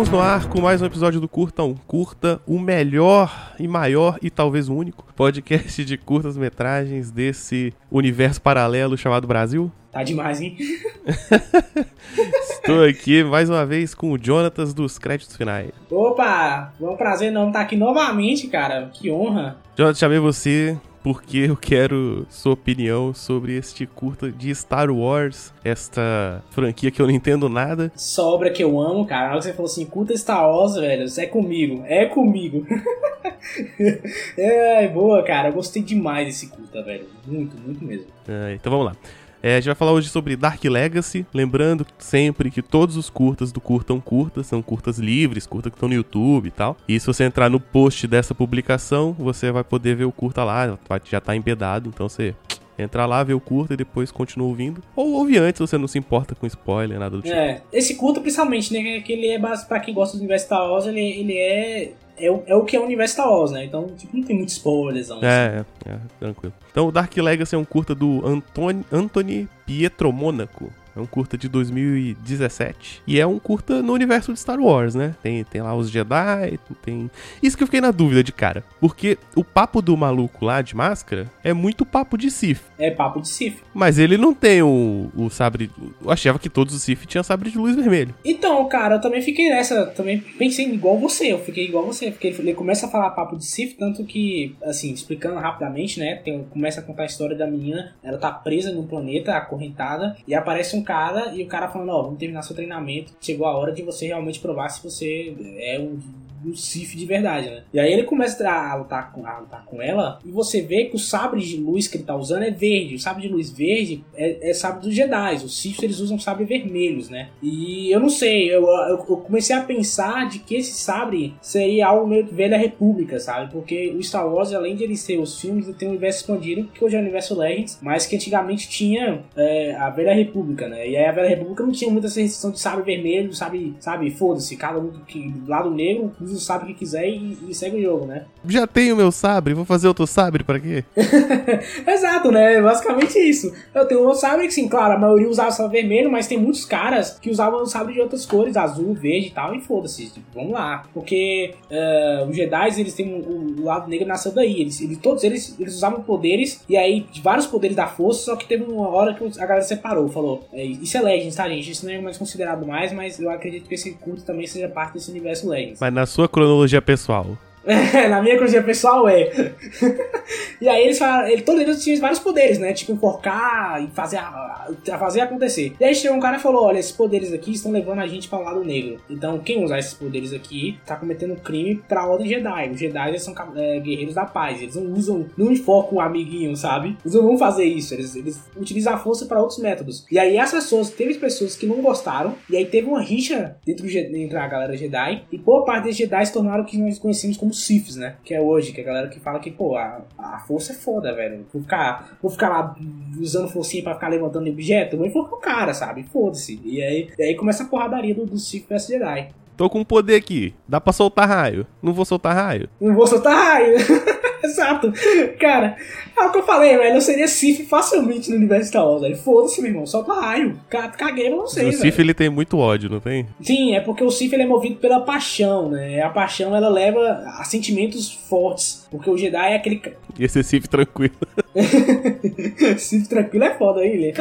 Estamos no ar com mais um episódio do Curta um Curta, o melhor e maior e talvez o único podcast de curtas metragens desse universo paralelo chamado Brasil. Tá demais, hein? Estou aqui mais uma vez com o Jonatas dos créditos finais. Opa, é um prazer não estar aqui novamente, cara. Que honra. Jonatas, chamei você porque eu quero sua opinião sobre este curta de Star Wars, esta franquia que eu não entendo nada. Sobra que eu amo, cara. Na hora que você falou assim, curta Star Wars, velho, é comigo, é comigo. é, boa, cara. Eu gostei demais desse curta, velho. Muito, muito mesmo. É, então vamos lá. É, a gente vai falar hoje sobre Dark Legacy, lembrando sempre que todos os curtas do Curtam Curtas são curtas livres, curtas que estão no YouTube e tal. E se você entrar no post dessa publicação, você vai poder ver o curta lá, já tá embedado, então você entra lá, vê o curta e depois continua ouvindo. Ou ouve antes, você não se importa com spoiler, nada do tipo. É, esse curta principalmente, né, que ele é para quem gosta do universo Star Wars, ele, ele é é o, é o que é o universo Star Wars, né? Então, tipo, não tem muitos spoilers. Não, é, assim. é, é, tranquilo. Então, o Dark Legacy é um curta do Anthony Pietro Monaco. É um curta de 2017. E é um curta no universo de Star Wars, né? Tem, tem lá os Jedi, tem. Isso que eu fiquei na dúvida de cara. Porque o papo do maluco lá de máscara é muito papo de Sith. É papo de Sith. Mas ele não tem o, o sabre. Eu achava que todos os Sith tinham sabre de luz vermelho. Então, cara, eu também fiquei nessa. Também pensei igual você. Eu fiquei igual você. Porque ele começa a falar papo de Sith, tanto que, assim, explicando rapidamente, né? Tem, começa a contar a história da menina. Ela tá presa num planeta, acorrentada, e aparece um cara e o cara falando, ó, oh, vamos terminar seu treinamento. Chegou a hora de você realmente provar se você é um do Sif de verdade, né? E aí ele começa a lutar, com, a lutar com ela e você vê que o sabre de luz que ele tá usando é verde. O sabre de luz verde é, é sabre dos Jedi. Os Sith eles usam sabre vermelhos, né? E eu não sei, eu, eu, eu, comecei a pensar de que esse sabre seria algo meio velha república, sabe? Porque o Star Wars, além de ele ser os filmes, ele tem um universo expandido, que hoje é o universo Legends, mas que antigamente tinha é, a velha república, né? E aí a velha república não tinha muita restrição de sabre vermelho, sabe? Sabe, foda-se, cada um que do lado negro usa o sabre que quiser e, e, segue o jogo, né? Já tenho meu sabre, vou fazer outro sabre para quê? Exato, né? Basicamente isso. Eu tenho um sabre que, sim, claro, a maioria usava sabre vermelho, mas tem muitos caras que usavam sabre de outras cores, azul, verde e tal, e foda-se, tipo, vamos lá. Porque uh, os Jedi, eles têm o, o, lado negro nasceu daí. Eles, eles, todos eles, eles usavam poderes, e aí, vários poderes da força, só que teve uma hora que a galera separou, falou, é, isso é Legends, tá, gente? Isso não é mais considerado mais, mas eu acredito que esse culto também seja parte desse universo Legends. Mas na sua cronologia pessoal, na minha cronologia pessoal é. e aí eles falam, ele, todos eles tinham vários poderes, né? Tipo, enforcar e fazer, a, fazer acontecer. E aí chegou um cara e falou: olha, esses poderes aqui estão levando a gente para o lado negro. Então, quem usar esses poderes aqui tá cometendo crime pra ordem Jedi. Os Jedi são é, guerreiros da paz. Eles não usam, não enfocam o amiguinho, sabe? Eles não vão fazer isso. Eles, eles utilizam a força para outros métodos. E aí as pessoas, teve pessoas que não gostaram. E aí teve uma rixa dentro, dentro da galera Jedi. E boa parte dos Jedi se tornaram o que nós conhecemos como Sifs, né? Que é hoje, que é a galera que fala que, pô, a, a força é foda, velho. Vou ficar, vou ficar lá usando forcinha pra ficar levantando objeto, vou enfocar o cara, sabe? Foda-se. E aí, e aí começa a porradaria do, do Sif vs Jedi. Tô com um poder aqui. Dá pra soltar raio. Não vou soltar raio. Não vou soltar raio. Exato. Cara, é o que eu falei, velho. Eu seria Sif facilmente no universo Star Wars, velho. Foda-se, meu irmão. Solta raio. Caguei, não sei, O Sif, ele tem muito ódio, não tem? Sim, é porque o Sif, ele é movido pela paixão, né? A paixão, ela leva a sentimentos fortes. Porque o Jedi é aquele... E esse Sif tranquilo. Sif tranquilo é foda, aí, ele.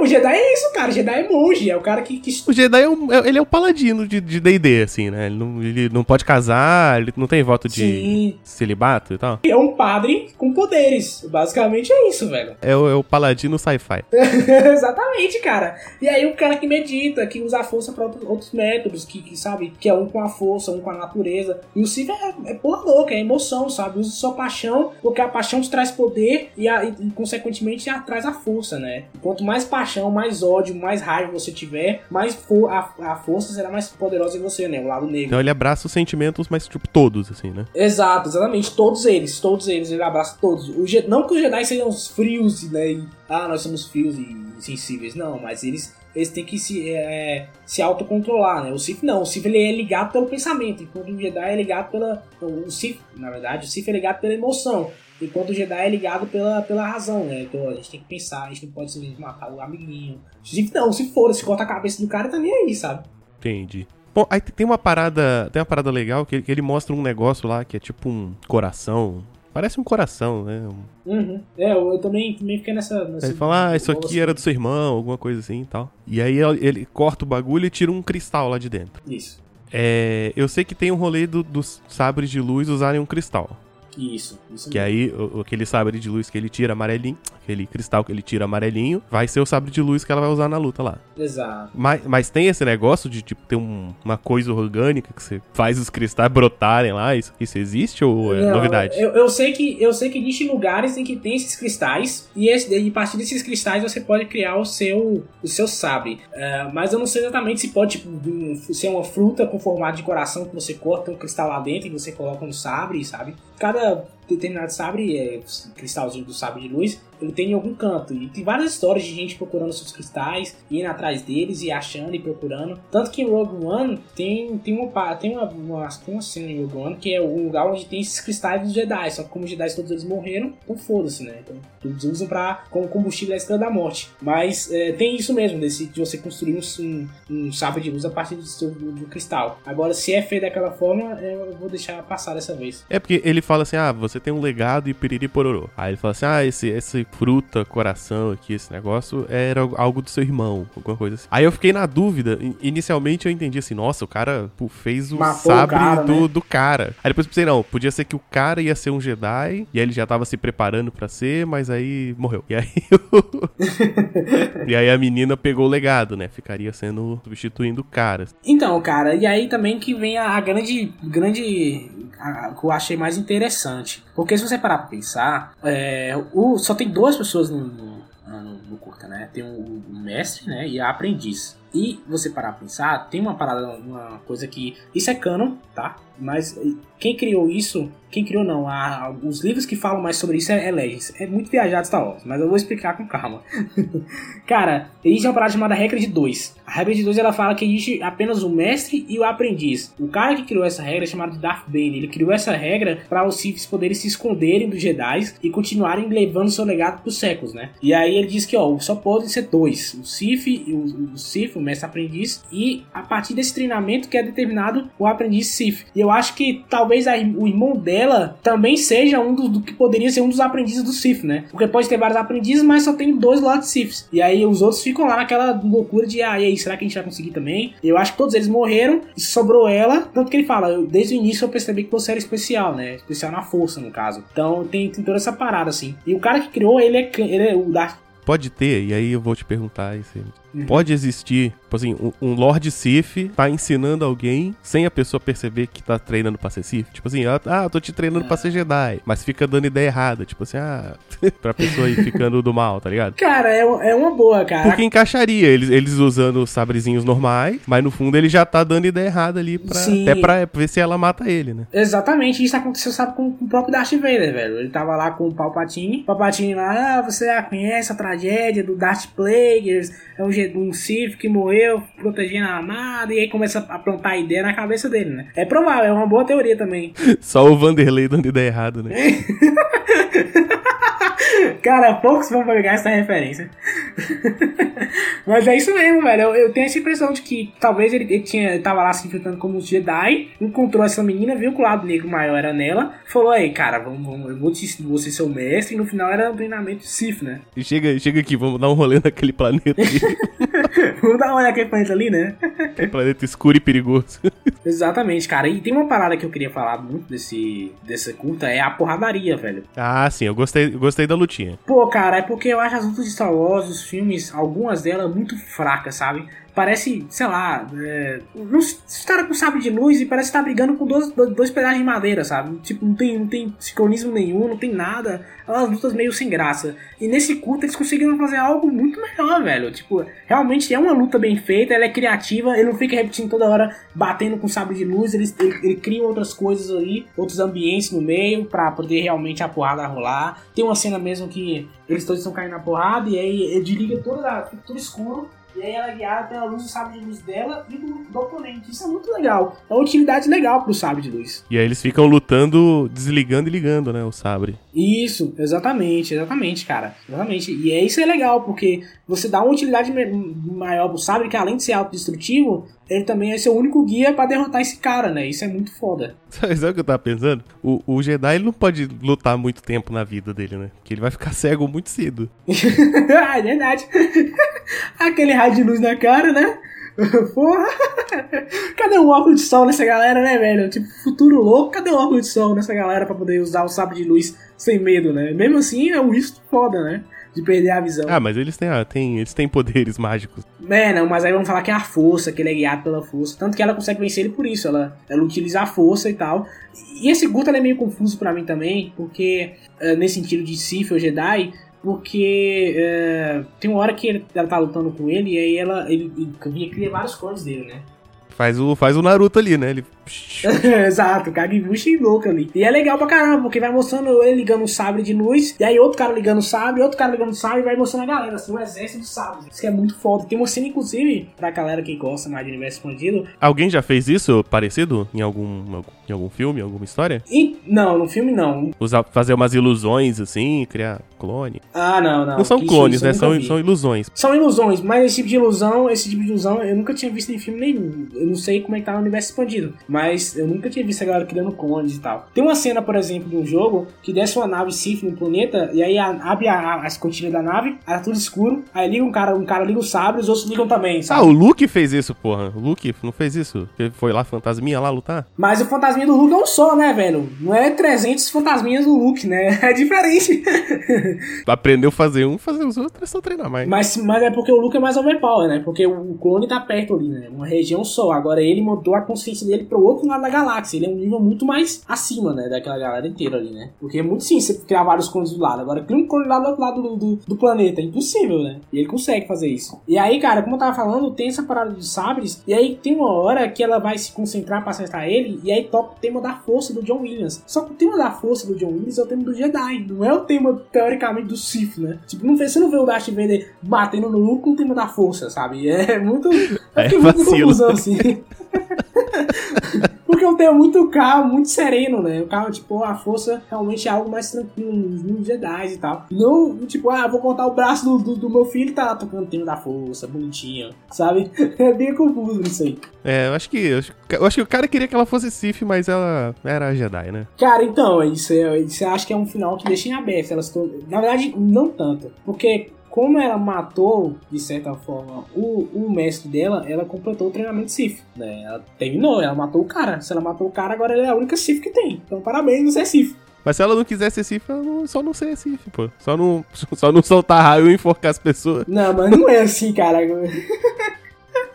O Jedi é isso, cara. O Jedi é monge. É o cara que... que... O Jedi é, um, é, ele é o paladino de D&D, assim, né? Ele não, ele não pode casar, ele não tem voto de... Sim celibato e tal? É um padre com poderes. Basicamente é isso, velho. É o, é o paladino sci-fi. Exatamente, cara. E aí o cara que medita, que usa a força pra outros, outros métodos, que, que, sabe, que é um com a força, um com a natureza. E o Sif é, é porra louca, é emoção, sabe? Usa sua paixão, porque a paixão te traz poder e, a, e consequentemente traz a força, né? Quanto mais paixão, mais ódio, mais raiva você tiver, mais for, a, a força será mais poderosa em você, né? O lado negro. Então ele abraça os sentimentos, mas tipo todos, assim, né? Exato, exatamente todos eles, todos eles, ele abraça todos. O, não que os Jedi sejam frios, né? E, ah, nós somos frios e insensíveis, não, mas eles eles têm que se, é, se autocontrolar, né? O Sith não, o Sith ele é ligado pelo pensamento, enquanto o Jedi é ligado pela. O Sith, na verdade, o Sith é ligado pela emoção, enquanto o Jedi é ligado pela, pela razão, né? Então a gente tem que pensar, a gente não pode simplesmente matar o amiguinho. Sith não, se for, se corta a cabeça do cara, tá nem aí, sabe? Entendi. Bom, aí tem uma parada. Tem uma parada legal que, que ele mostra um negócio lá que é tipo um coração. Parece um coração, né? Uhum. É, eu, eu também, também fiquei nessa. nessa ele fala, ah, isso aqui era do seu irmão, alguma coisa assim e tal. E aí ele ele corta o bagulho e tira um cristal lá de dentro. Isso. É, eu sei que tem um rolê do- dos sabres de luz usarem um cristal. Isso. Isso Que mesmo. aí, o- aquele sabre de luz que ele tira amarelinho, aquele cristal que ele tira amarelinho, vai ser o sabre de luz que ela vai usar na luta lá. Exato. Mas, mas tem esse negócio de, tipo, ter um- uma coisa orgânica que você faz os cristais brotarem lá? Isso, isso existe ou é Não, novidade? Eu, eu sei que eu sei que existem lugares em que tem esses cristais e, esse, e a partir desses cristais você pode criar o seu o seu sabre. É, mas eu não sei exatamente se pode tipo, um- ser uma fruta com formato de coração que você corta um cristal lá dentro e você coloca no sabre, sabe? Cada determinado sabre, é, cristalzinho do sabre de luz, ele tem em algum canto. E tem várias histórias de gente procurando seus cristais, indo atrás deles e achando e procurando. Tanto que em Rogue One tem, tem, uma, tem, uma, uma, tem uma cena em Rogue One que é um lugar onde tem esses cristais dos Jedi. Só que como os Jedi todos eles morreram, então foda-se, né? Então eles usam pra, como combustível da Estrela da Morte. Mas é, tem isso mesmo, desse, de você construir um, um, um sabre de luz a partir do, seu, do, do cristal. Agora, se é feito daquela forma, é, eu vou deixar passar dessa vez. É porque ele fala assim, ah, você tem um legado e piriri pororô. Aí ele fala assim, ah, esse, esse fruta, coração aqui, esse negócio, era algo do seu irmão, alguma coisa assim. Aí eu fiquei na dúvida, in- inicialmente eu entendi assim, nossa, o cara pô, fez o Matou o sabre cara, do, né? do cara. Aí depois pensei, não, podia ser que o cara ia ser um Jedi, e aí ele já tava se preparando pra ser, mas aí morreu. E aí, e aí a menina pegou o legado, né, ficaria sendo, substituindo o cara. Então, cara, e aí também que vem a, a grande. grande. a- que eu achei mais interessante. Porque se você parar pra pensar, é, o, só tem duas pessoas no, no, no- no curta, né? Tem o, o mestre, né? E a aprendiz. E você parar pra pensar, tem uma parada, uma coisa que. Isso é canon, tá? Mas quem criou isso. Quem criou não, a- os livros que falam mais sobre isso é, é Legends. É muito viajado Star Wars, mas eu vou explicar com calma. Cara, existe uma parada chamada regra de dois. A regra de dois ela fala que existe apenas o mestre e o aprendiz. O cara que criou essa regra é chamado Darth Bane. Ele criou essa regra para os Siths poderem se esconderem dos Jedi e continuarem levando seu legado por séculos, né? E aí ele diz que ó, só podem ser dois: o Sith, e o, o Sith, mestre aprendiz, e a partir desse treinamento que é determinado o aprendiz Sith. E eu acho que talvez a- o irmão dela também seja um do, do que poderia ser um dos aprendizes do Sith, né? Porque pode ter vários aprendizes, mas só tem dois Lord Siths. E aí os outros ficam lá naquela loucura de, ah, e aí, será que a gente vai conseguir também? Eu acho que todos eles morreram e sobrou ela. Tanto que ele fala, eu- desde o início eu percebi que você era especial, né? Especial na força, no caso. Então tem, tem toda essa parada, assim. E o cara que criou, ele é, ele é o Darth Pode ter, e aí eu vou te perguntar isso. Pode existir, tipo assim, um, um Lord Sif tá ensinando alguém sem a pessoa perceber que tá treinando pra ser Sif. Tipo assim, ah, ah, eu tô te treinando pra ser Jedi. Mas fica dando ideia errada. Tipo assim, ah, pra pessoa ir ficando do mal, tá ligado? Cara, é, é uma boa, cara. Porque encaixaria eles, eles usando os sabrezinhos normais, mas no fundo ele já tá dando ideia errada ali, pra, Sim. até pra ver se ela mata ele, né? Exatamente, isso aconteceu, sabe, com, com o próprio Darth Vader, velho. Ele tava lá com o Palpatine. O Palpatine lá, ah, você já conhece a tragédia do Darth Plagueis, é um, Je- um Sith que morreu protegendo a amada, e aí começa a plantar a ideia na cabeça dele, né? É provável, é uma boa teoria também. Só o Vanderlei dando ideia errada, né? Cara, poucos vão pegar essa referência. Mas é isso mesmo, velho. Eu, eu tenho essa impressão de que talvez ele, ele tinha, ele tava lá se infiltrando como um Jedi, encontrou essa menina, viu que o lado negro maior era nela, falou: aí, cara, vamos, vamos, eu vou te, vou ser seu mestre, e no final era um treinamento Sith, né? E chega, chega aqui, vamos dar um rolê naquele planeta. vamos dar uma olhada naquele planeta ali, né? aquele planeta escuro e perigoso. Exatamente, cara. E tem uma parada que eu queria falar muito desse, dessa curta, é a porradaria, velho. ah, sim, eu gostei, eu gostei da lutinha. Pô, cara, é porque eu acho as lutas de Star Wars, os filmes, algumas delas muito fracas, sabe? Parece, sei lá, é, caras com sabre de luz e parece estar brigando com dois, dois, pedaços de madeira, sabe? Tipo, não tem, não tem sincronismo nenhum, não tem nada. É umas lutas meio sem graça. E nesse culto eles conseguiram fazer algo muito melhor, velho. Tipo, realmente é uma luta bem feita, ela é criativa, ele não fica repetindo toda hora batendo com sabre de luz, ele, ele, ele cria outras coisas ali, outros ambientes no meio pra poder realmente a porrada rolar. Tem uma cena mesmo que eles todos estão caindo na porrada e aí ele desliga toda tudo escuro e aí ela é guiada pela luz do sabre de luz dela e do, do oponente. Isso é muito legal. É uma utilidade legal pro sabre de luz. E aí eles ficam lutando, desligando e ligando, né, o sabre. Isso, exatamente, exatamente, cara. Exatamente. E é isso é legal, porque você dá uma utilidade maior pro sabre, que além de ser autodestrutivo, ele também é seu único guia para derrotar esse cara, né? Isso é muito foda. Sabe, o que eu tava pensando? O, o Jedi ele não pode lutar muito tempo na vida dele, né? Porque ele vai ficar cego muito cedo. ah, é verdade. Aquele raio de luz na cara, né? Porra! Cadê o óculos de sol nessa galera, né, velho? Tipo, futuro louco, cadê o óculos de sol nessa galera pra poder usar o sabre de luz sem medo, né? Mesmo assim, é um risco foda, né? De perder a visão. Ah, mas eles têm, ah, têm, eles têm poderes mágicos. É, não, mas aí vamos falar que é a força, que ele é guiado pela força. Tanto que ela consegue vencer ele por isso, ela, ela utiliza a força e tal. E esse Guto é meio confuso para mim também, porque uh, nesse sentido de Sith ou Jedi, porque uh, tem uma hora que ele, ela tá lutando com ele e aí ela, ele, ele cria vários clones dele, né? Faz o, faz o Naruto ali, né? Ele Exato, Kagebushi louco ali. E é legal pra caramba, porque vai mostrando ele ligando o sabre de luz, e aí outro cara ligando o sabre, outro cara ligando o sabre, e vai mostrando a galera, assim, um exército de sabres. Isso que é muito foda. Tem uma cena, inclusive, pra galera que gosta mais de universo expandido. Alguém já fez isso parecido em algum, em algum filme, alguma história? E, não, no filme não. Usar, fazer umas ilusões, assim, criar clone. Ah, não, não. Não são clones, né? São, são ilusões. São ilusões, mas esse tipo de ilusão, esse tipo de ilusão, eu nunca tinha visto em filme nenhum. Eu não sei como é que tá no universo expandido, mas eu nunca tinha visto a galera criando clones e tal. Tem uma cena, por exemplo, de um jogo que desce uma nave Sith no planeta e aí abre a, a, as cortinas da nave, aí tá tudo escuro, aí liga um cara, um cara liga o sabre, os outros ligam também, sabe? Ah, o Luke fez isso, porra. O Luke não fez isso? Ele foi lá, fantasminha lá lutar? Mas o fantasminha do Luke é um só, né, velho? Não é 300 fantasminhas do Luke, né? É diferente. Aprendeu a fazer um, fazer os outros, é só treinar mais. Mas, mas é porque o Luke é mais overpower, né? Porque o clone tá perto ali, né? Uma região só. Agora ele mudou a consciência dele pro outro lado da galáxia. Ele é um nível muito mais acima, né? Daquela galera inteira ali, né? Porque é muito sim você criar vários clones do lado. Agora, cria um clone lá do outro lado do, do, do, planeta. É impossível, né? E ele consegue fazer isso. E aí, cara, como eu tava falando, tem essa parada dos sabres. E aí tem uma hora que ela vai se concentrar pra acertar ele. E aí toca o tema da força do John Williams. Só que o tema da força do John Williams é o tema do Jedi. Não é o tema, teoricamente, do Sith, né? Tipo, não, você não vê o Darth Vader batendo no Luke com o tema da força, sabe? É muito. É, é muito confusão, assim. Porque é um tema muito calmo, muito sereno, né? O carro, tipo, a força realmente é algo mais tranquilo nos Jedi e tal. Não, tipo, ah, vou cortar o braço do, do, do meu filho e tá tocando o tema da força, bonitinho, sabe? É bem confuso isso aí. É, eu acho que. Eu acho, eu acho que o cara queria que ela fosse Sif, mas ela era Jedi, né? Cara, então, isso, isso eu acho que é um final que deixa em aberto. Elas Na verdade, não tanto. Porque como ela matou, de certa forma, o, o mestre dela, ela completou o treinamento Sif, né? Ela terminou, ela matou o cara. Se ela matou o cara, agora ela é a única Sif que tem. Então parabéns, você é Sif. Mas se ela não quiser ser Sif, ela não, só não ser Sif, pô. Só não, só não soltar raio e enforcar as pessoas. Não, mas não é assim, cara.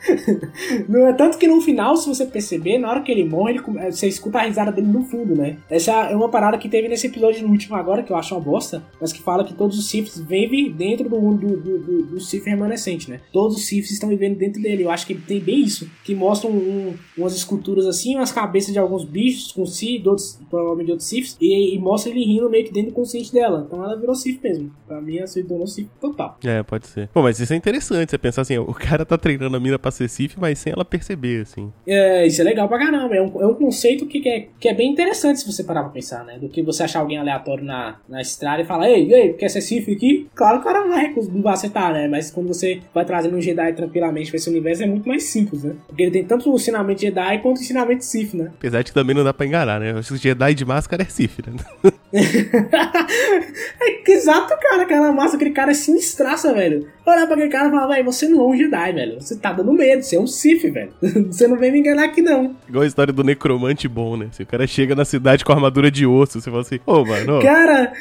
não é tanto que no final, se você perceber, na hora que ele morre, ele, você escuta a risada dele no fundo, né? Essa é uma parada que teve nesse episódio no último agora, que eu acho uma bosta, mas que fala que todos os Siths vivem dentro do mundo do, do, do, Sith remanescente, né? Todos os Siths estão vivendo dentro dele. Eu acho que tem bem isso, que mostram um, umas esculturas assim, umas cabeças de alguns bichos com si, de outros, provavelmente de outros Siths, e, e mostra ele rindo meio que dentro do consciente dela. Então ela virou Sith mesmo. Pra mim, ela se tornou Sith total. É, pode ser. Pô, mas isso é interessante, você pensar assim, o cara tá treinando a mina pra Sif, mas sem ela perceber, assim. É, isso é legal pra caramba. É um, é um conceito que, que, é, que é bem interessante se você parar pra pensar, né? Do que você achar alguém aleatório na, na estrada e falar, ei, ei, quer ser Sif aqui? Claro que o cara não vai, não vai acertar, né? Mas quando você vai trazendo um Jedi tranquilamente pra esse universo, é muito mais simples, né? Porque ele tem tanto o ensinamento Jedi quanto o ensinamento Sif, né? Apesar de que também não dá pra enganar, né? Acho que o Jedi de máscara é Sif, né? é exato, cara. Aquela massa, aquele cara é sinistraça, velho. Olhar pra aquele cara e falar, velho, você não é um Jedi, velho. Você tá dando medo, você é um Sif, velho. você não vem me enganar aqui, não. Igual a história do necromante bom, né? Se o cara chega na cidade com armadura de osso, você fala assim, ô, oh, mano. Cara.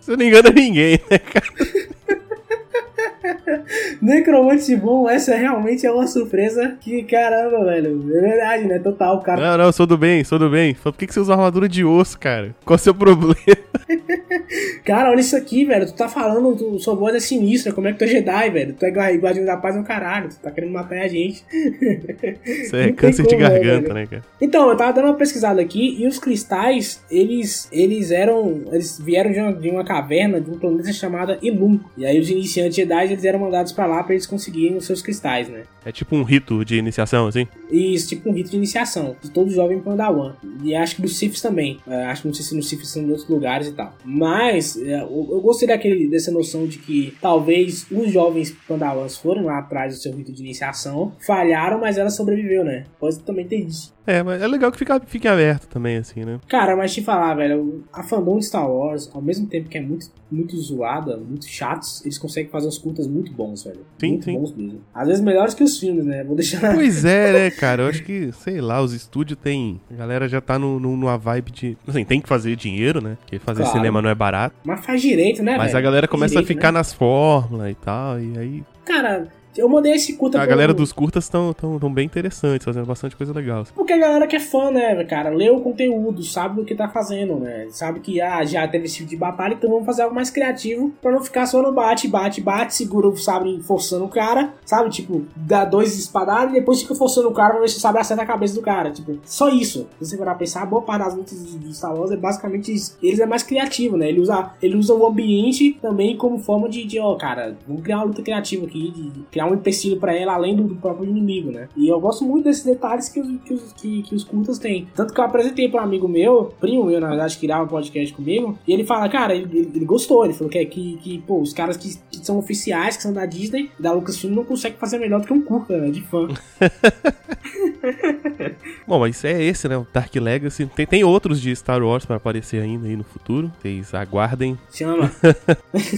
Você não engana ninguém, né, cara? Necromante bom, essa realmente é uma surpresa que, caramba, velho. É verdade, né? Total, cara. Não, não, sou do bem, sou do bem. Por que, que você usa armadura de osso, cara? Qual é o seu problema? Cara, olha isso aqui, velho. Tu tá falando, tu, sua voz é sinistra. Como é que tu é Jedi, velho? Tu é guardião da paz é um caralho. Tu tá querendo matar a gente. Isso é câncer de garganta, né, cara? Então, eu tava dando uma pesquisada aqui e os cristais, eles, eles eram. Eles vieram de uma, de uma caverna de um planeta chamado Ilum. E aí os iniciantes Jedi eles eram mandados pra lá pra eles conseguirem os seus cristais, né? É tipo um rito de iniciação, assim? Isso, tipo um rito de iniciação de todo jovem Padawan. E acho que dos Siths também. É, acho que não sei se nos Siths são em outros lugares e tal. Mas é, eu, gostei daquele, dessa noção de que talvez os jovens Padawans foram lá atrás do seu rito de iniciação, falharam, mas ela sobreviveu, né? Pode também ter isso. É, mas é legal que fica, fique aberto também, assim, né? Cara, mas te falar, velho, a fandom de Star Wars, ao mesmo tempo que é muito, muito zoada, muito chatos, eles conseguem fazer uns curtas muito bons, velho. Sim, muito sim. bons mesmo. Às vezes melhores que os filmes, né? Vou deixar. Pois é, né, cara? Eu acho que, sei lá, os estúdios tem. A galera já tá no, no- numa vibe de. Assim, tem que fazer dinheiro, né? Porque fazer Claro. cinema não é barato. Mas faz direito, né, Mas velho? a galera começa direito, a ficar né? nas fórmulas e tal. E aí. Cara, eu mandei esse curta A pro- galera dos curtas estão tão, tão bem interessantes, fazendo bastante coisa legal. assim. Porque a galera que é fã, né, cara, lê o conteúdo, sabe do que tá fazendo, né? Sabe que ah, já teve esse tipo de batalha, então vamos fazer algo mais criativo pra não ficar só no bate, bate, bate, segura o sabre forçando o cara, sabe? Tipo, dá dois espadadas e depois fica forçando o cara pra ver se o sabre acerta a cabeça do cara. Tipo, só isso. Se você for pensar, a boa parte das lutas de Star Wars é basicamente isso. Eles é mais criativo, né? Ele usa, ele usa o ambiente também como forma de, de, ó, cara, vamos criar uma luta criativa aqui, de criar um empecilho pra ela além do, do próprio inimigo, né? E eu gosto muito desses detalhes que os, que que, que os curtas têm. Tanto que eu apresentei pra um amigo meu, primo meu, na verdade, que grava podcast comigo, e ele fala, cara, ele, ele- gostou, ele falou que, que, que pô, os caras que, que são oficiais, que são da Disney, da Lucasfilm, não conseguem fazer melhor do que um curta, né? De fã. Bom, mas é esse, né? O Dark Legacy. Tem, tem outros de Star Wars pra aparecer ainda aí no futuro. Vocês aguardem. Chama.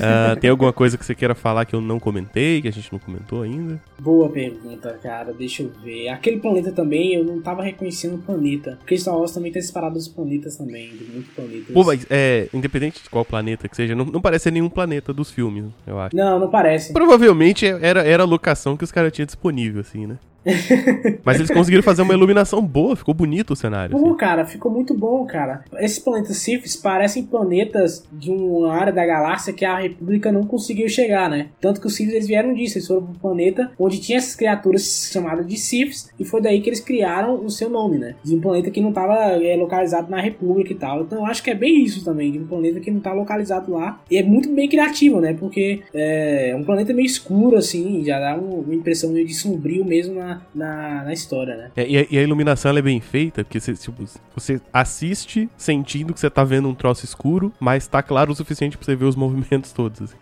Ah, tem alguma coisa que você queira falar que eu não comentei, que a gente não comentou ainda? Boa pergunta, cara. Deixa eu ver. Aquele planeta também, eu não tava reconhecendo o planeta. Porque Star Wars também tem separado os planetas também, de muitos planetas. Pô, mas é, independente de qual planeta que seja, não, não parece ser nenhum planeta dos filmes, eu acho. Não, não parece. Provavelmente era, era a locação que os caras tinham disponível, assim, né? Mas eles conseguiram fazer uma iluminação boa, ficou bonito o cenário. Pô, assim. cara, ficou muito bom, cara. Esses planetas Siths parecem planetas de uma área da galáxia que a República não conseguiu chegar, né? Tanto que os Siths eles vieram disso, eles foram para um planeta onde tinha essas criaturas chamadas de Siths e foi daí que eles criaram o seu nome, né? De um planeta que não estava localizado na República e tal. Então eu acho que é bem isso também, de um planeta que não tá localizado lá. E é muito bem criativo, né? Porque é um planeta meio escuro, assim, já dá um- uma impressão meio de sombrio mesmo na, na, na história, né? É, e, a, e a iluminação ela é bem feita, porque você, tipo, você assiste sentindo que você tá vendo um troço escuro, mas tá claro o suficiente pra você ver os movimentos todos. Assim.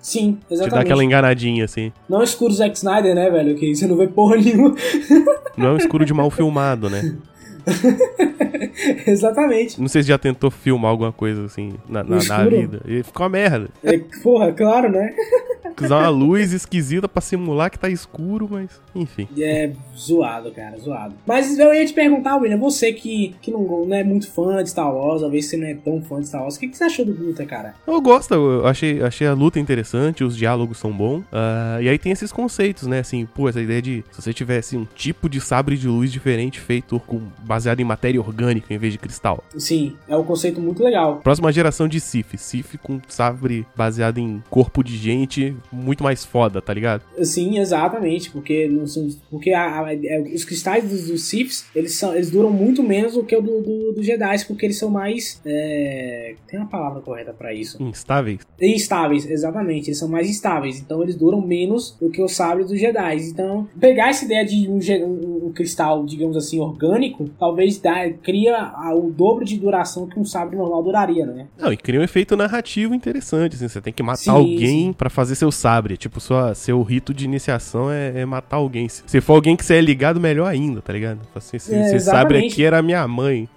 Sim, Te dá exatamente. aquela enganadinha, assim. Não é escuro Zack Snyder, né, velho? Que você não vê porra nenhuma. Não é um escuro de mal filmado, né? Exatamente. Não sei se já tentou filmar alguma coisa assim na, na, na vida. E ficou uma merda. É, porra, claro, né? Usar uma luz esquisita pra simular que tá escuro, mas enfim. É zoado, cara, zoado. Mas eu ia te perguntar, William, você que, que não, não é muito fã de Star Wars, talvez você não é tão fã de Star Wars, o que, que você achou do Luta, cara? Eu gosto, eu achei, achei a luta interessante, os diálogos são bons. ah, e aí tem esses conceitos, né? Assim, pô, essa ideia de se você tivesse um tipo de sabre de luz diferente feito com, baseado em matéria orgânica em vez de cristal. Sim, é um conceito muito legal. Próxima geração de Sif. Sif com sabre baseado em corpo de gente, muito mais foda, tá ligado? Sim, exatamente, porque não são, porque a- a- é, os cristais dos, dos Siths, eles são, eles duram muito menos do que o do, do, do Jedi, porque eles são mais, é, tem uma palavra correta pra isso. Instáveis. Instáveis, exatamente. Eles são mais instáveis. Então eles duram menos do que os sabres dos Jedi. Então, pegar essa ideia de um, um- um cristal, digamos assim, orgânico, talvez dá, cria o dobro de duração que um sabre normal duraria, né? Não, e cria um efeito narrativo interessante, assim, você tem que matar Sim, alguém pra fazer seu sabre, tipo, sua, seu rito de iniciação é, é matar alguém. Se, se for alguém que você é ligado, melhor ainda, tá ligado? Assim, esse, É, esse sabre aqui era minha mãe.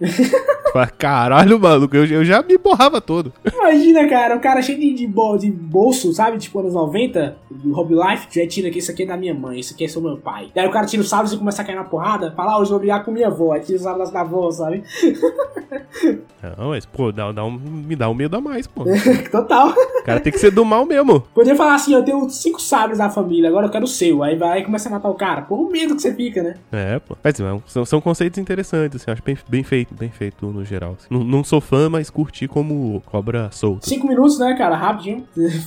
Caralho, maluco, eu, eu já me borrava todo. Imagina, cara, um cara cheio de, de, de bolso, sabe? Tipo, anos 90, do Hobby Life, já tira aqui, isso aqui é da minha mãe, isso aqui é do meu pai. Daí o cara tira o sabre e começa a cair na porrada, fala, ah, hoje eu vou brigar com minha avó, aí tira o sabre da avó, sabe? Não, mas, pô, dá, dá um, me dá um medo a mais, pô. Total. O cara tem que ser do mal mesmo. Podia falar assim, eu tenho cinco sabres da família, agora eu quero o seu. Aí vai e começa a matar o cara. Por um medo que você fica, né? É, pô. Mas não, são, são conceitos interessantes, assim, acho bem, bem feito, bem feito no geral. Não, não sou fã, mas curti como cobra solta. Cinco minutos, né, cara? Rapidinho.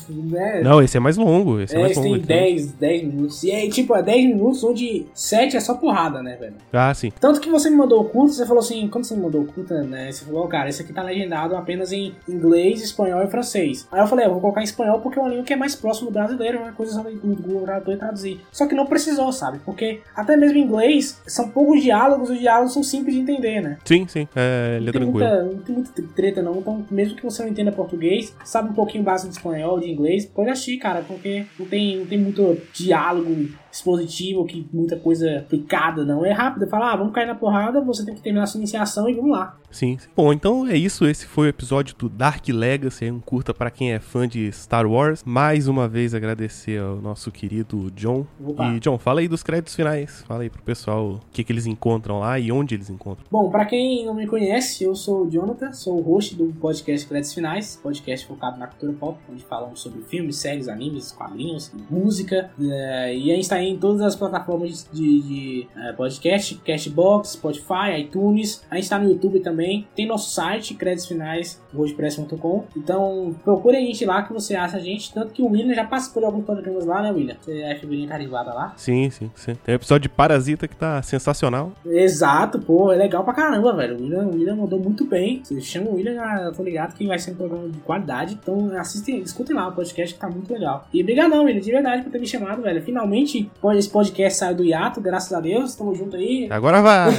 né? Não, esse é mais longo. Esse é, É, mais esse longo. tem então. 10, 10 minutos. E aí, tipo, é 10 minutos onde 7 é só porrada, né, velho? Ah, sim. Tanto que você me mandou o curto, você falou assim, quando você me mandou o curto, né, você falou, cara, esse aqui tá legendado apenas em inglês, espanhol e francês. Aí eu falei, eu vou colocar em espanhol porque é uma língua que é mais próximo do brasileiro, é uma coisa só do Google Tradutor traduzir. Só que não precisou, sabe? Porque até mesmo em inglês, são poucos diálogos, os diálogos são simples de entender, né? Sim, sim. É, é Não tem, tranquilo. muita, não tem muita treta não, então mesmo que você não entenda português, sabe um pouquinho básico de espanhol, de inglês, pode assistir, cara, porque não tem, não tem muito diálogo expositivo, que muita coisa aplicada, não. É rápido, fala, ah, vamos cair na porrada, você tem que terminar a sua iniciação e vamos lá. Sim. Bom, então é isso. Esse foi o episódio do Dark Legacy, um curta para quem é fã de Star Wars. Mais uma vez agradecer ao nosso querido John. Opa. E John, fala aí dos créditos finais. Fala aí pro pessoal o que, que eles encontram lá e onde eles encontram. Bom, pra quem não me conhece, eu sou o Jonathan, sou o host do podcast Créditos Finais, podcast focado na cultura pop, onde falamos sobre filmes, séries, animes, quadrinhos, música, é, e a gente está em todas as plataformas de, de, é, podcast, Cashbox, Spotify, iTunes, a gente está no YouTube também, tem nosso site, créditosfinais.wordpress.com, então procure a gente lá que você acha a gente, tanto que o William já participou de alguns programas lá, né William? Você é figurinha carimbada lá? Sim, sim, sim. Tem o episódio de Parasita que tá sensacional. Exato, pô, é legal pra caramba, velho. O William, o William mandou muito bem. Você chama o William, já tô ligado que vai ser um programa de qualidade. Então assistem, escutem lá o podcast que tá muito legal. E obrigadão, William, de verdade por ter me chamado, velho. Finalmente, esse podcast saiu do hiato, graças a Deus. Tamo junto aí. Agora vai!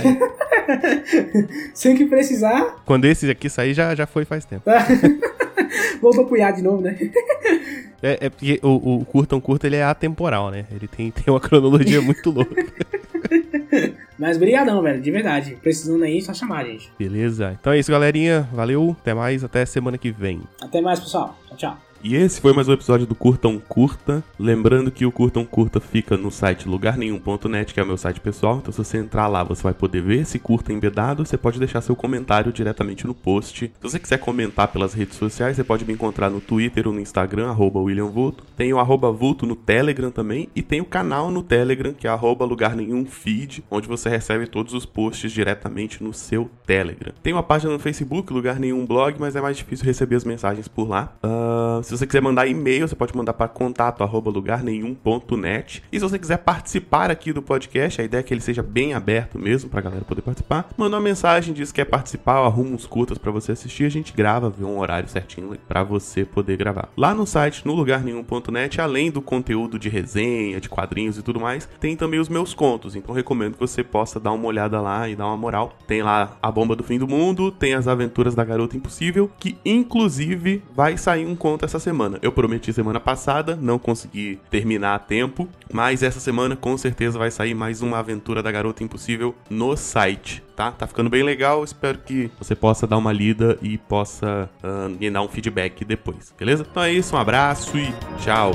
Sem que precisar, Quando esse aqui sair, já, já foi faz tempo. voltou pro hiato de novo, né? É, é porque o, o curta um curta ele é atemporal, né? Ele tem, tem uma cronologia muito louca. Mas brigadão, velho, de verdade. Precisando aí, só chamar, gente. Beleza? Então é isso, galerinha. Valeu, até mais, até semana que vem. Até mais, pessoal. Tchau, tchau. E esse foi mais um episódio do Curtão Curta. Lembrando que o Curtão Curta fica no site lugarnenhum.net, que é o meu site pessoal. Então, se você entrar lá, você vai poder ver esse curta embedado. Você pode deixar seu comentário diretamente no post. Se você quiser comentar pelas redes sociais, você pode me encontrar no Twitter ou no Instagram, arroba William Vulto. Tem o arroba Vulto no Telegram também. E tem o canal no Telegram, que é arroba Lugar Nenhum Feed, onde você recebe todos os posts diretamente no seu Telegram. Tem uma página no Facebook, Lugar Nenhum Blog, mas é mais difícil receber as mensagens por lá. Ah, se você quiser mandar e-mail, você pode mandar para contato arroba lugarnenhum.net. E se você quiser participar aqui do podcast, a ideia é que ele seja bem aberto mesmo pra galera poder participar. Manda uma mensagem, diz que quer participar, eu arrumo uns curtas para você assistir, a gente grava, vê um horário certinho para você poder gravar. Lá no site, no lugarnenhum.net, além do conteúdo de resenha, de quadrinhos e tudo mais, tem também os meus contos. Então recomendo que você possa dar uma olhada lá e dar uma moral. Tem lá a bomba do fim do mundo, tem as aventuras da garota impossível, que inclusive vai sair um conto essa semana. Eu prometi semana passada, não consegui terminar a tempo, mas essa semana com certeza vai sair mais uma aventura da garota impossível no site. Tá? Tá ficando bem legal. Espero que você possa dar uma lida e possa ah, me dar um feedback depois, beleza? Então é isso, um abraço e tchau.